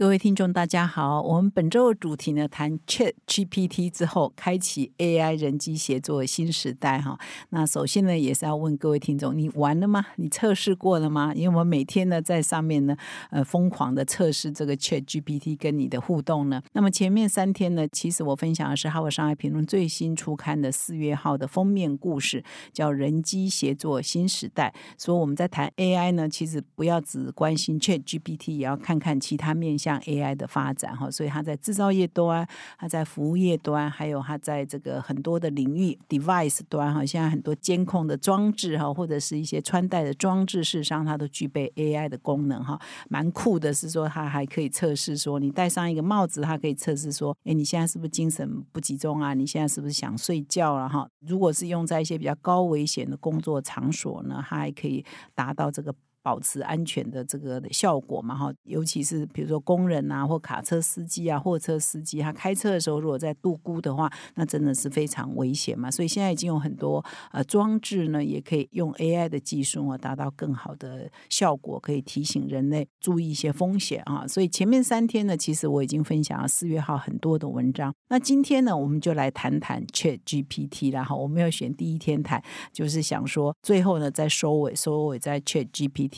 各位听众，大家好。我们本周的主题呢，谈 Chat GPT 之后，开启 AI 人机协作新时代哈。那首先呢，也是要问各位听众，你玩了吗？你测试过了吗？因为我每天呢，在上面呢，呃，疯狂的测试这个 Chat GPT 跟你的互动呢。那么前面三天呢，其实我分享的是《哈佛商业评论》最新出刊的四月号的封面故事，叫“人机协作新时代”。所以我们在谈 AI 呢，其实不要只关心 Chat GPT，也要看看其他面向。像 AI 的发展哈，所以它在制造业端，它在服务业端，还有它在这个很多的领域 device 端哈，现在很多监控的装置哈，或者是一些穿戴的装置，事实上它都具备 AI 的功能哈，蛮酷的。是说它还可以测试说，你戴上一个帽子，它可以测试说，哎，你现在是不是精神不集中啊？你现在是不是想睡觉了哈？如果是用在一些比较高危险的工作场所呢，它还可以达到这个。保持安全的这个效果嘛哈，尤其是比如说工人啊，或卡车司机啊，货车司机，他开车的时候如果在度孤的话，那真的是非常危险嘛。所以现在已经有很多呃装置呢，也可以用 AI 的技术啊，达到更好的效果，可以提醒人类注意一些风险啊。所以前面三天呢，其实我已经分享了四月号很多的文章。那今天呢，我们就来谈谈 Chat GPT 啦哈。我们要选第一天谈，就是想说最后呢，再收尾，收尾在 Chat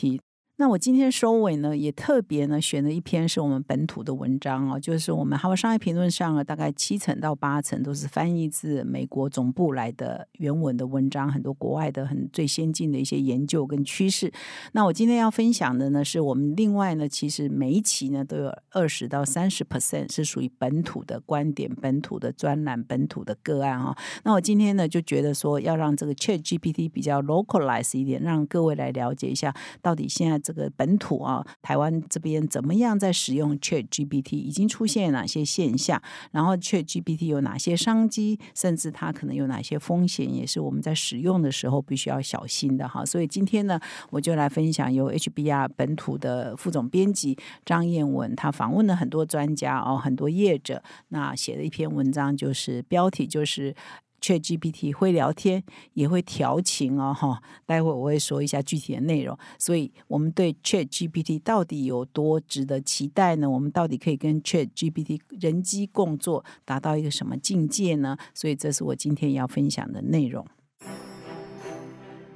he 那我今天收尾呢，也特别呢选了一篇是我们本土的文章哦，就是我们《哈佛商业评论》上了大概七成到八成都是翻译自美国总部来的原文的文章，很多国外的很最先进的一些研究跟趋势。那我今天要分享的呢，是我们另外呢，其实每一期呢都有二十到三十 percent 是属于本土的观点、本土的专栏、本土的个案哦。那我今天呢就觉得说，要让这个 Chat GPT 比较 localize 一点，让各位来了解一下到底现在。这个本土啊，台湾这边怎么样在使用 Chat GPT？已经出现哪些现象？然后 Chat GPT 有哪些商机？甚至它可能有哪些风险？也是我们在使用的时候必须要小心的哈。所以今天呢，我就来分享由 HBR 本土的副总编辑张燕文，他访问了很多专家哦，很多业者，那写了一篇文章，就是标题就是。ChatGPT 会聊天，也会调情哦，哈！待会我会说一下具体的内容。所以，我们对 ChatGPT 到底有多值得期待呢？我们到底可以跟 ChatGPT 人机共作，达到一个什么境界呢？所以，这是我今天要分享的内容。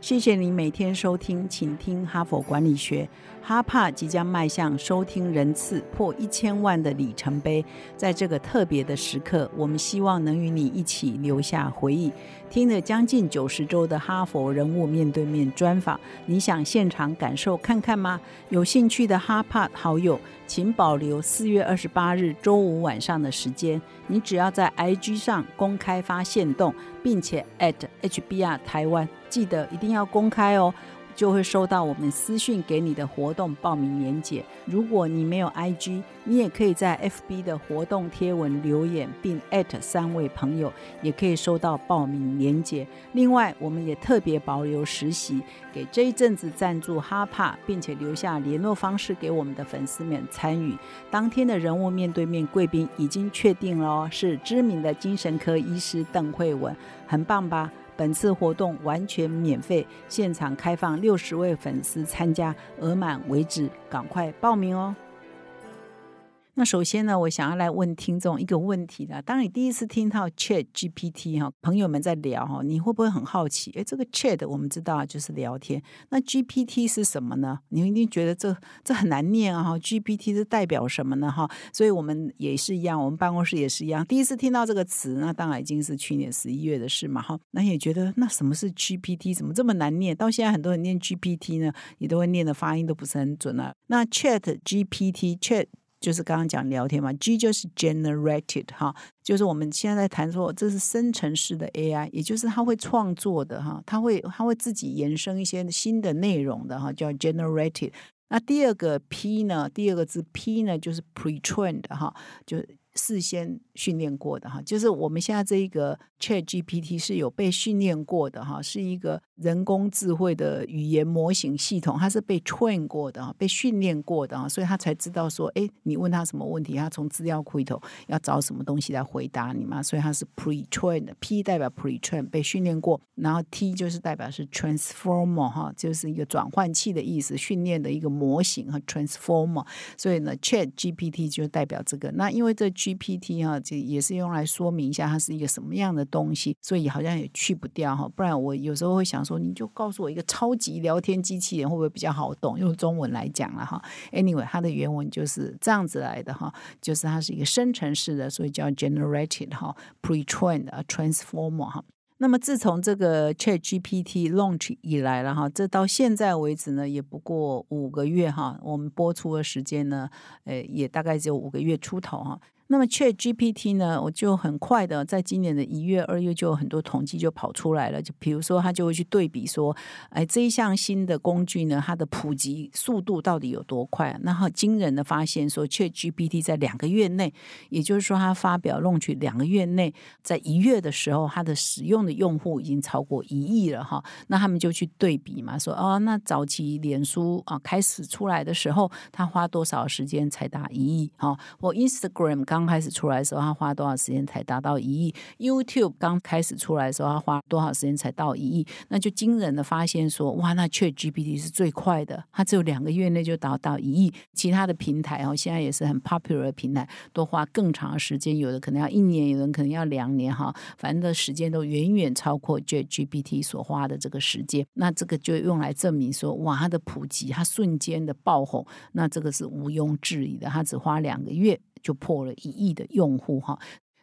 谢谢你每天收听，请听哈佛管理学。哈帕即将迈向收听人次破一千万的里程碑，在这个特别的时刻，我们希望能与你一起留下回忆。听了将近九十周的哈佛人物面对面专访，你想现场感受看看吗？有兴趣的哈帕好友，请保留四月二十八日周五晚上的时间。你只要在 IG 上公开发现动，并且 at HBR 台湾，记得一定要公开哦。就会收到我们私讯给你的活动报名链接。如果你没有 IG，你也可以在 FB 的活动贴文留言，并三位朋友，也可以收到报名链接。另外，我们也特别保留实习，给这一阵子赞助哈帕，并且留下联络方式给我们的粉丝们参与。当天的人物面对面贵宾已经确定了，是知名的精神科医师邓慧文，很棒吧？本次活动完全免费，现场开放六十位粉丝参加，额满为止，赶快报名哦！那首先呢，我想要来问听众一个问题的：当你第一次听到 Chat GPT 哈，朋友们在聊哈，你会不会很好奇？哎，这个 Chat 我们知道就是聊天，那 GPT 是什么呢？你一定觉得这这很难念啊！哈，GPT 是代表什么呢？哈，所以我们也是一样，我们办公室也是一样，第一次听到这个词，那当然已经是去年十一月的事嘛。哈，那也觉得那什么是 GPT？怎么这么难念？到现在很多人念 GPT 呢，也都会念的发音都不是很准啊。那 Chat GPT，Chat 就是刚刚讲聊天嘛，G 就是 generated 哈，就是我们现在在谈说这是生成式的 AI，也就是它会创作的哈，它会它会自己延伸一些新的内容的哈，叫 generated。那第二个 P 呢，第二个字 P 呢就是 pre-trained 哈，就事先训练过的哈，就是我们现在这一个 Chat GPT 是有被训练过的哈，是一个人工智慧的语言模型系统，它是被 train 过的哈，被训练过的哈，所以他才知道说，哎，你问他什么问题，他从资料库里头要找什么东西来回答你嘛，所以它是 pre-trained，P 代表 pre-trained 被训练过，然后 T 就是代表是 transformer 哈，就是一个转换器的意思，训练的一个模型和 transformer，所以呢，Chat GPT 就代表这个。那因为这 GPT 哈，这也是用来说明一下它是一个什么样的东西，所以好像也去不掉哈。不然我有时候会想说，你就告诉我一个超级聊天机器人会不会比较好懂？用中文来讲了哈。Anyway，它的原文就是这样子来的哈，就是它是一个生成式的，所以叫 generated 哈，pre-trained transformer 哈。那么自从这个 Chat GPT launch 以来了哈，这到现在为止呢，也不过五个月哈。我们播出的时间呢，呃，也大概只有五个月出头哈。那么 Chat GPT 呢，我就很快的在今年的一月、二月就有很多统计就跑出来了。就比如说，他就会去对比说，哎，这一项新的工具呢，它的普及速度到底有多快？那很惊人的发现说，Chat GPT 在两个月内，也就是说，它发表弄取两个月内，在一月的时候，它的使用的用户已经超过一亿了哈。那他们就去对比嘛，说哦，那早期脸书啊开始出来的时候，它花多少时间才达一亿？哈，我 Instagram 刚刚开始出来的时候，他花多少时间才达到一亿？YouTube 刚开始出来的时候，他花多少时间才到一亿？那就惊人的发现说，哇，那 Chat GPT 是最快的，它只有两个月内就达到一亿。其他的平台哦，现在也是很 popular 的平台，都花更长的时间，有的可能要一年，有人可能要两年哈，反正的时间都远远超过 Chat GPT 所花的这个时间。那这个就用来证明说，哇，它的普及，它瞬间的爆红，那这个是毋庸置疑的，它只花两个月。就破了一亿的用户哈，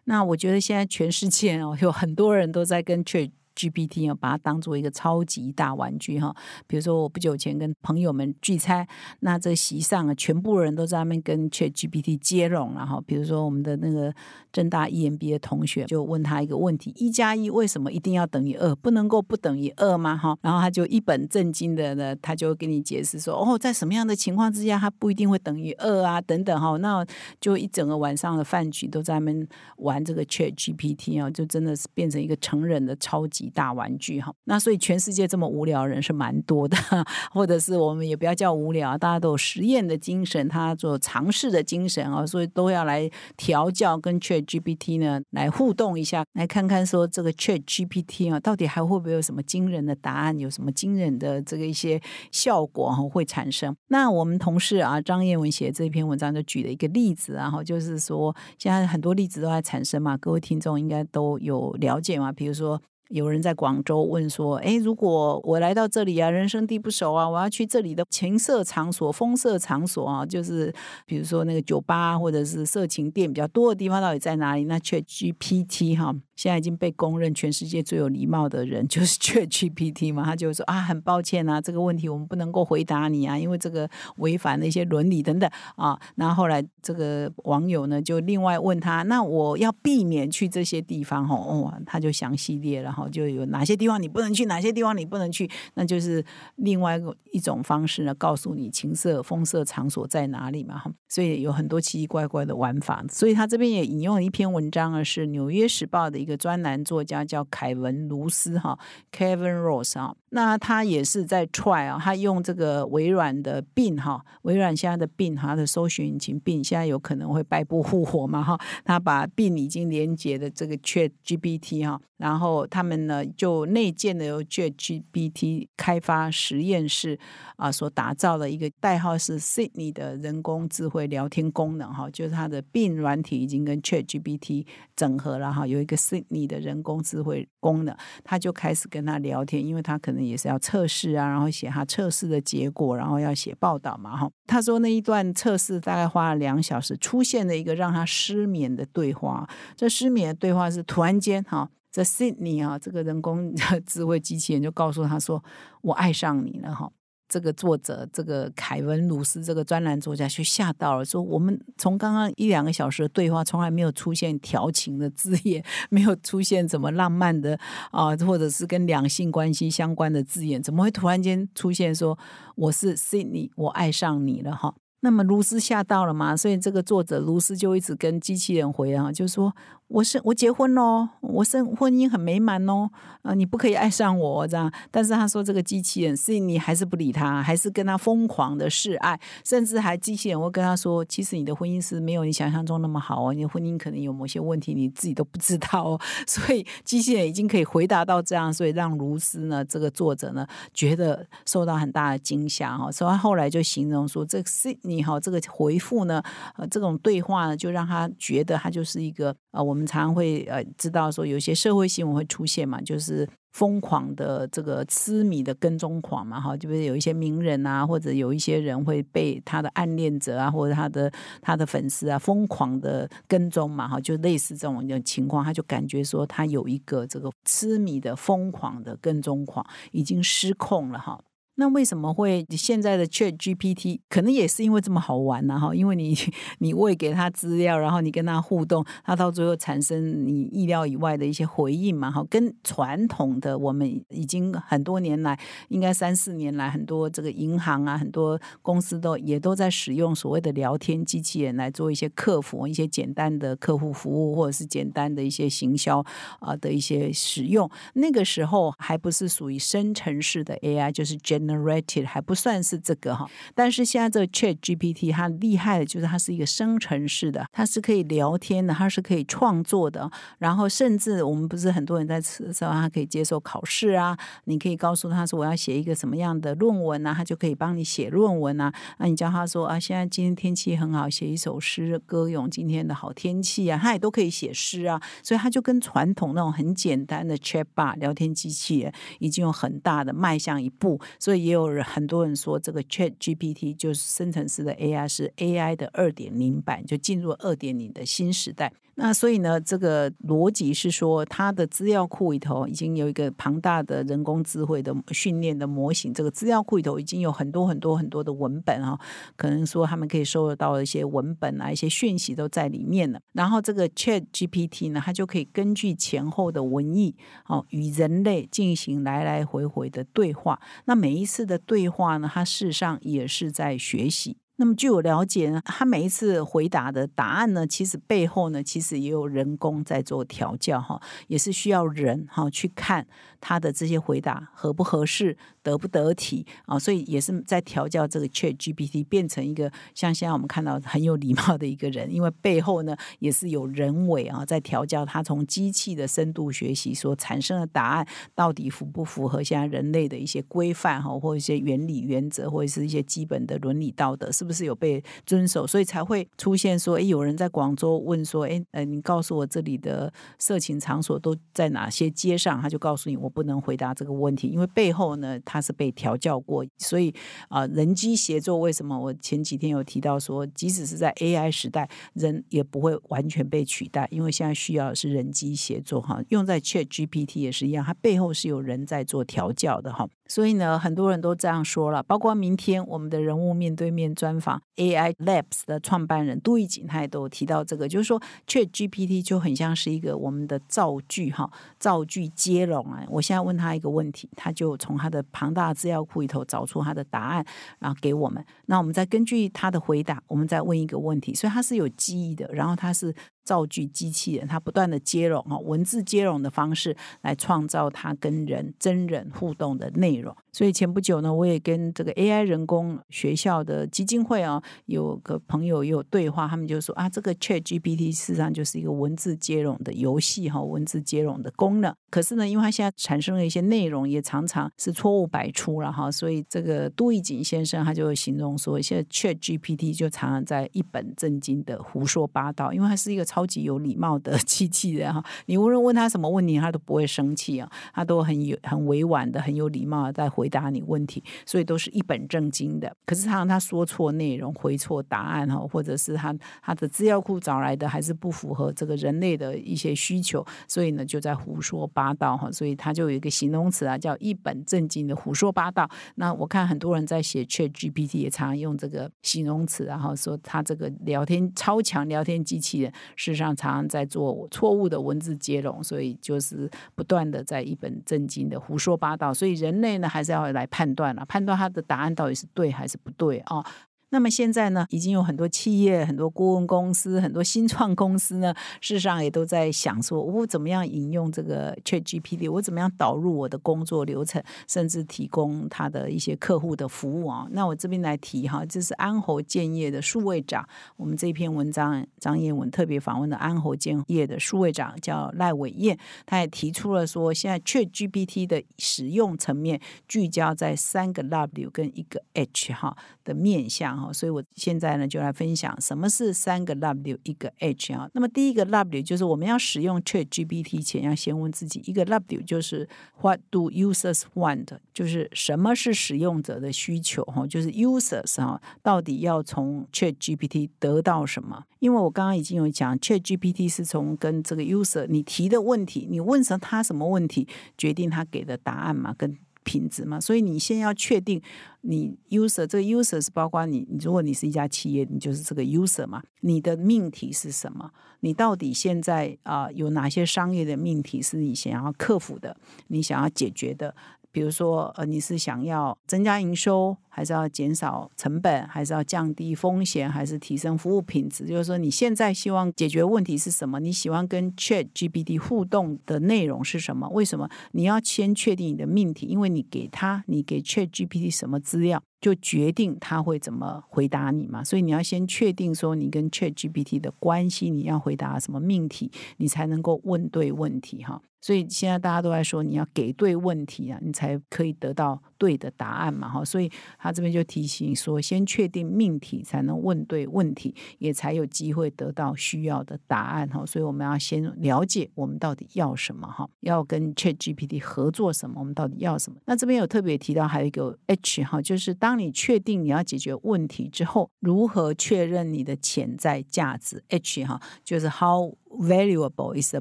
那我觉得现在全世界哦，有很多人都在跟 ch GPT 啊，把它当做一个超级大玩具哈。比如说，我不久前跟朋友们聚餐，那这席上啊，全部人都在那边跟 Chat GPT 接龙了哈。比如说，我们的那个正大 EMBA 同学就问他一个问题：一加一为什么一定要等于二？不能够不等于二吗？哈，然后他就一本正经的呢，他就给你解释说：哦，在什么样的情况之下，它不一定会等于二啊？等等哈，那就一整个晚上的饭局都在那边玩这个 Chat GPT 啊，就真的是变成一个成人的超级。大玩具哈，那所以全世界这么无聊人是蛮多的，或者是我们也不要叫无聊，大家都有实验的精神，他做尝试的精神啊，所以都要来调教跟 Chat GPT 呢来互动一下，来看看说这个 Chat GPT 啊，到底还会不会有什么惊人的答案，有什么惊人的这个一些效果哈会产生？那我们同事啊张彦文写这篇文章就举了一个例子，然后就是说现在很多例子都在产生嘛，各位听众应该都有了解嘛，比如说。有人在广州问说：“哎，如果我来到这里啊，人生地不熟啊，我要去这里的情色场所、风色场所啊，就是比如说那个酒吧或者是色情店比较多的地方，到底在哪里？”那 Chat GPT 哈。现在已经被公认全世界最有礼貌的人就是 Chat GPT 嘛，他就说啊，很抱歉啊，这个问题我们不能够回答你啊，因为这个违反了一些伦理等等啊。然后后来这个网友呢就另外问他，那我要避免去这些地方，哦，他就详细列了哈，就有哪些地方你不能去，哪些地方你不能去，那就是另外一种方式呢，告诉你情色风色场所在哪里嘛。所以有很多奇奇怪怪的玩法，所以他这边也引用了一篇文章啊，是《纽约时报》的。一个专栏作家叫凯文·卢斯哈，Kevin Ross） 哈，那他也是在 try 啊，他用这个微软的病哈，微软现在的病它的搜寻引擎病现在有可能会败不复活嘛哈，他把病已经连接的这个 Chat GPT 哈，然后他们呢就内建的由 Chat GPT 开发实验室啊所打造的一个代号是 Sydney 的人工智慧聊天功能哈，就是它的病软体已经跟 Chat GPT 整合了哈，有一个。你的人工智慧功能，他就开始跟他聊天，因为他可能也是要测试啊，然后写他测试的结果，然后要写报道嘛，哈。他说那一段测试大概花了两小时，出现了一个让他失眠的对话。这失眠的对话是突然间，哈，这 Sydney 啊，这个人工 智慧机器人就告诉他说：“我爱上你了，哈。”这个作者，这个凯文·鲁斯这个专栏作家，就吓到了，说我们从刚刚一两个小时的对话，从来没有出现调情的字眼，没有出现怎么浪漫的啊，或者是跟两性关系相关的字眼，怎么会突然间出现说我是 Sydney，我爱上你了哈？那么卢斯吓到了嘛？所以这个作者卢斯就一直跟机器人回啊，就说。我是我结婚喽，我生婚姻很美满哦，呃，你不可以爱上我这样。但是他说这个机器人是你还是不理他，还是跟他疯狂的示爱，甚至还机器人会跟他说，其实你的婚姻是没有你想象中那么好哦，你的婚姻可能有某些问题，你自己都不知道哦。所以机器人已经可以回答到这样，所以让卢斯呢这个作者呢觉得受到很大的惊吓哈。所以他后来就形容说，这是你哈这个回复呢，呃，这种对话呢，就让他觉得他就是一个呃我。我们常常会呃知道说有一些社会新闻会出现嘛，就是疯狂的这个痴迷的跟踪狂嘛，哈，就是有一些名人啊，或者有一些人会被他的暗恋者啊，或者他的他的粉丝啊疯狂的跟踪嘛，哈，就类似这种的情况，他就感觉说他有一个这个痴迷的疯狂的跟踪狂已经失控了，哈。那为什么会现在的 Chat GPT 可能也是因为这么好玩呢？哈，因为你你喂给他资料，然后你跟他互动，他到最后产生你意料以外的一些回应嘛？哈，跟传统的我们已经很多年来，应该三四年来，很多这个银行啊，很多公司都也都在使用所谓的聊天机器人来做一些客服、一些简单的客户服务，或者是简单的一些行销啊的一些使用。那个时候还不是属于生成式的 AI，就是 Gen。Generated 还不算是这个哈，但是现在这个 Chat GPT 它厉害的就是它是一个生成式的，它是可以聊天的，它是可以创作的，然后甚至我们不是很多人在吃的时候，它可以接受考试啊，你可以告诉他说我要写一个什么样的论文啊，他就可以帮你写论文啊。那你叫他说啊，现在今天天气很好，写一首诗歌咏今天的好天气啊，他也都可以写诗啊。所以他就跟传统那种很简单的 Chat Bar 聊天机器人已经有很大的迈向一步，所以。也有人很多人说，这个 Chat GPT 就是生成式的 AI 是 AI 的二点零版，就进入二点零的新时代。那所以呢，这个逻辑是说，它的资料库里头已经有一个庞大的人工智慧的训练的模型，这个资料库里头已经有很多很多很多的文本啊，可能说他们可以收得到一些文本啊，一些讯息都在里面了。然后这个 Chat GPT 呢，它就可以根据前后的文意，哦，与人类进行来来回回的对话。那每一一次的对话呢，他事实上也是在学习。那么据我了解呢，他每一次回答的答案呢，其实背后呢，其实也有人工在做调教哈，也是需要人哈去看他的这些回答合不合适。得不得体啊？所以也是在调教这个 Chat GPT 变成一个像现在我们看到很有礼貌的一个人，因为背后呢也是有人为啊在调教他从机器的深度学习所产生的答案到底符不符合现在人类的一些规范哈，或一些原理原则，或者是一些基本的伦理道德，是是不是有被遵守？所以才会出现说，哎，有人在广州问说，哎，呃，你告诉我这里的色情场所都在哪些街上？他就告诉你，我不能回答这个问题，因为背后呢。他是被调教过，所以啊，人机协作为什么？我前几天有提到说，即使是在 AI 时代，人也不会完全被取代，因为现在需要的是人机协作哈。用在 Chat GPT 也是一样，它背后是有人在做调教的哈。所以呢，很多人都这样说了，包括明天我们的人物面对面专访 AI Labs 的创办人杜义景，他也都提到这个，就是说，Chat GPT 就很像是一个我们的造句哈，造句接龙啊。我现在问他一个问题，他就从他的庞大资料库里头找出他的答案，然后给我们。那我们再根据他的回答，我们再问一个问题，所以他是有记忆的，然后他是。造句机器人，它不断的接龙哈，文字接龙的方式来创造它跟人真人互动的内容。所以前不久呢，我也跟这个 AI 人工学校的基金会啊，有个朋友也有对话，他们就说啊，这个 Chat GPT 事实上就是一个文字接龙的游戏哈，文字接龙的功能。可是呢，因为它现在产生了一些内容，也常常是错误百出了哈，所以这个杜义景先生他就形容说，现在 Chat GPT 就常常在一本正经的胡说八道，因为它是一个。超级有礼貌的机器人哈，你无论问他什么问题，他都不会生气啊，他都很有很委婉的、很有礼貌的在回答你问题，所以都是一本正经的。可是他让他说错内容、回错答案哈，或者是他他的资料库找来的还是不符合这个人类的一些需求，所以呢就在胡说八道哈。所以他就有一个形容词啊，叫一本正经的胡说八道。那我看很多人在写 Chat GPT 也常常用这个形容词，然后说他这个聊天超强聊天机器人。事实上，常常在做错误的文字接龙，所以就是不断的在一本正经的胡说八道。所以人类呢，还是要来判断了，判断他的答案到底是对还是不对啊。那么现在呢，已经有很多企业、很多顾问公司、很多新创公司呢，事实上也都在想说，我怎么样引用这个 Chat GPT，我怎么样导入我的工作流程，甚至提供他的一些客户的服务啊。那我这边来提哈，这是安侯建业的数位长，我们这篇文章张彦文特别访问的安侯建业的数位长叫赖伟燕，他也提出了说，现在 Chat GPT 的使用层面聚焦在三个 W 跟一个 H 哈的面向。所以，我现在呢就来分享什么是三个 W 一个 H 啊。那么，第一个 W 就是我们要使用 Chat GPT 前，要先问自己一个 W，就是 What do users want？就是什么是使用者的需求？哈，就是 users 哈，到底要从 Chat GPT 得到什么？因为我刚刚已经有讲，Chat GPT 是从跟这个 user 你提的问题，你问什他什么问题，决定他给的答案嘛，跟。品质嘛，所以你先要确定你 user 这个 user 是包括你，如果你是一家企业，你就是这个 user 嘛。你的命题是什么？你到底现在啊有哪些商业的命题是你想要克服的？你想要解决的？比如说，呃，你是想要增加营收，还是要减少成本，还是要降低风险，还是提升服务品质？就是说，你现在希望解决问题是什么？你喜欢跟 Chat GPT 互动的内容是什么？为什么你要先确定你的命题？因为你给他，你给 Chat GPT 什么资料，就决定他会怎么回答你嘛。所以你要先确定说你跟 Chat GPT 的关系，你要回答什么命题，你才能够问对问题哈。所以现在大家都在说，你要给对问题啊，你才可以得到对的答案嘛，哈。所以他这边就提醒说，先确定命题，才能问对问题，也才有机会得到需要的答案，哈。所以我们要先了解我们到底要什么，哈，要跟 Chat GPT 合作什么，我们到底要什么。那这边有特别提到还有一个 H 哈，就是当你确定你要解决问题之后，如何确认你的潜在价值？H 哈，就是 How valuable is the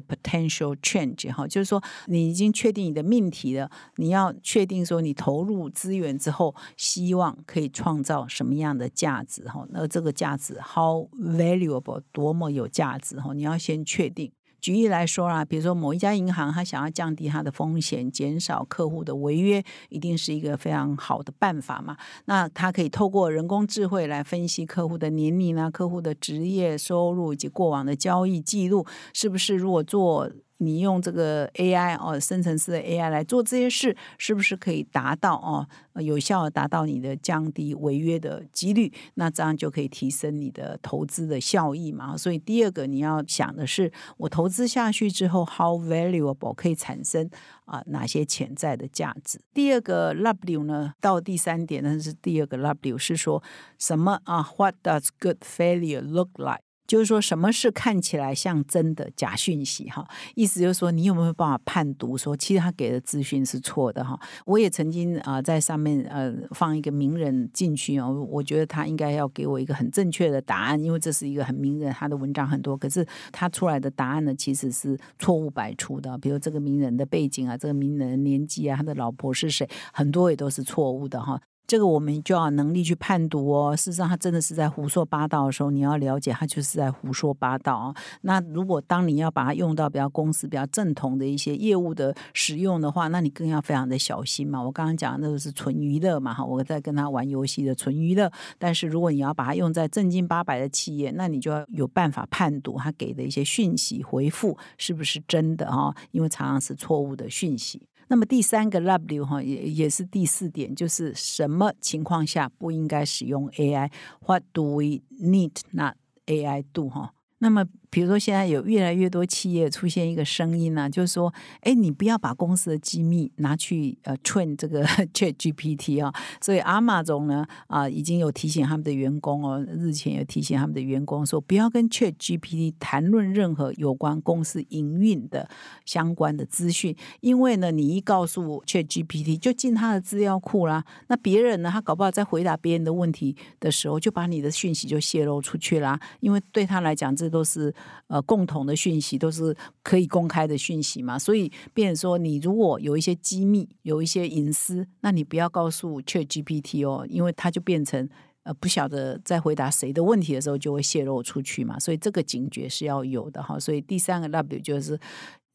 potential change 哈。就是说，你已经确定你的命题了，你要确定说你投入资源之后，希望可以创造什么样的价值哈？那这个价值 how valuable 多么有价值哈？你要先确定。举例来说啦，比如说某一家银行，它想要降低它的风险，减少客户的违约，一定是一个非常好的办法嘛。那它可以透过人工智慧来分析客户的年龄啊、客户的职业、收入以及过往的交易记录，是不是如果做。你用这个 AI 哦，生成式的 AI 来做这些事，是不是可以达到哦，有效达到你的降低违约的几率？那这样就可以提升你的投资的效益嘛。所以第二个你要想的是，我投资下去之后，how valuable 可以产生啊哪些潜在的价值？第二个 W 呢，到第三点呢是第二个 W 是说什么啊？What does good failure look like？就是说，什么是看起来像真的假讯息？哈，意思就是说，你有没有办法判读说，其实他给的资讯是错的？哈，我也曾经啊，在上面呃放一个名人进去哦，我觉得他应该要给我一个很正确的答案，因为这是一个很名人，他的文章很多，可是他出来的答案呢，其实是错误百出的。比如这个名人的背景啊，这个名人年纪啊，他的老婆是谁，很多也都是错误的哈。这个我们就要能力去判读哦。事实上，他真的是在胡说八道的时候，你要了解他就是在胡说八道啊。那如果当你要把它用到比较公司比较正统的一些业务的使用的话，那你更要非常的小心嘛。我刚刚讲那个是纯娱乐嘛，哈，我在跟他玩游戏的纯娱乐。但是如果你要把它用在正经八百的企业，那你就要有办法判读他给的一些讯息回复是不是真的哈，因为常常是错误的讯息。那么第三个 W 哈也也是第四点，就是什么情况下不应该使用 AI？What do we need not AI do 哈？那么。比如说，现在有越来越多企业出现一个声音呢，就是说，哎，你不要把公司的机密拿去呃 train 这个 Chat GPT 啊。所以阿马总呢啊，已经有提醒他们的员工哦，日前有提醒他们的员工说，不要跟 Chat GPT 谈论任何有关公司营运的相关的资讯，因为呢，你一告诉 Chat GPT 就进他的资料库啦，那别人呢，他搞不好在回答别人的问题的时候，就把你的讯息就泄露出去啦。因为对他来讲，这都是。呃，共同的讯息都是可以公开的讯息嘛，所以，变说，你如果有一些机密，有一些隐私，那你不要告诉 Chat GPT 哦，因为它就变成呃，不晓得在回答谁的问题的时候就会泄露出去嘛，所以这个警觉是要有的哈。所以第三个 W 就是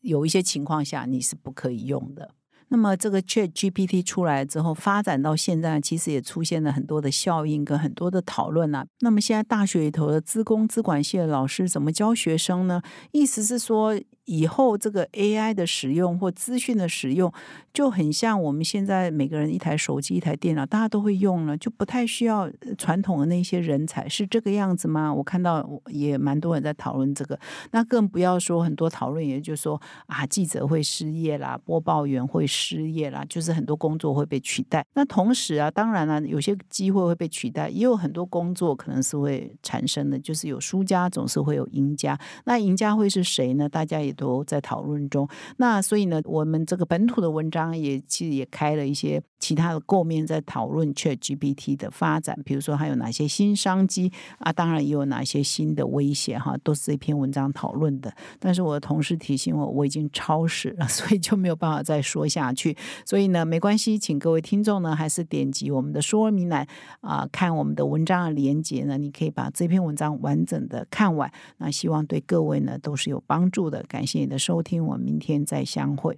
有一些情况下你是不可以用的。那么这个 Chat GPT 出来之后，发展到现在，其实也出现了很多的效应跟很多的讨论啊。那么现在大学里头的资工资管系的老师怎么教学生呢？意思是说。以后这个 AI 的使用或资讯的使用，就很像我们现在每个人一台手机、一台电脑，大家都会用了，就不太需要传统的那些人才，是这个样子吗？我看到也蛮多人在讨论这个，那更不要说很多讨论，也就是说啊，记者会失业啦，播报员会失业啦，就是很多工作会被取代。那同时啊，当然了，有些机会会被取代，也有很多工作可能是会产生的，就是有输家总是会有赢家。那赢家会是谁呢？大家也。都在讨论中，那所以呢，我们这个本土的文章也其实也开了一些其他的构面，在讨论 Chat GPT 的发展，比如说还有哪些新商机啊，当然也有哪些新的威胁哈，都是这篇文章讨论的。但是我的同事提醒我，我已经超时了，所以就没有办法再说下去。所以呢，没关系，请各位听众呢，还是点击我们的说明栏啊，看我们的文章的连接呢，你可以把这篇文章完整的看完。那希望对各位呢都是有帮助的，感。谢你的收听，我们明天再相会。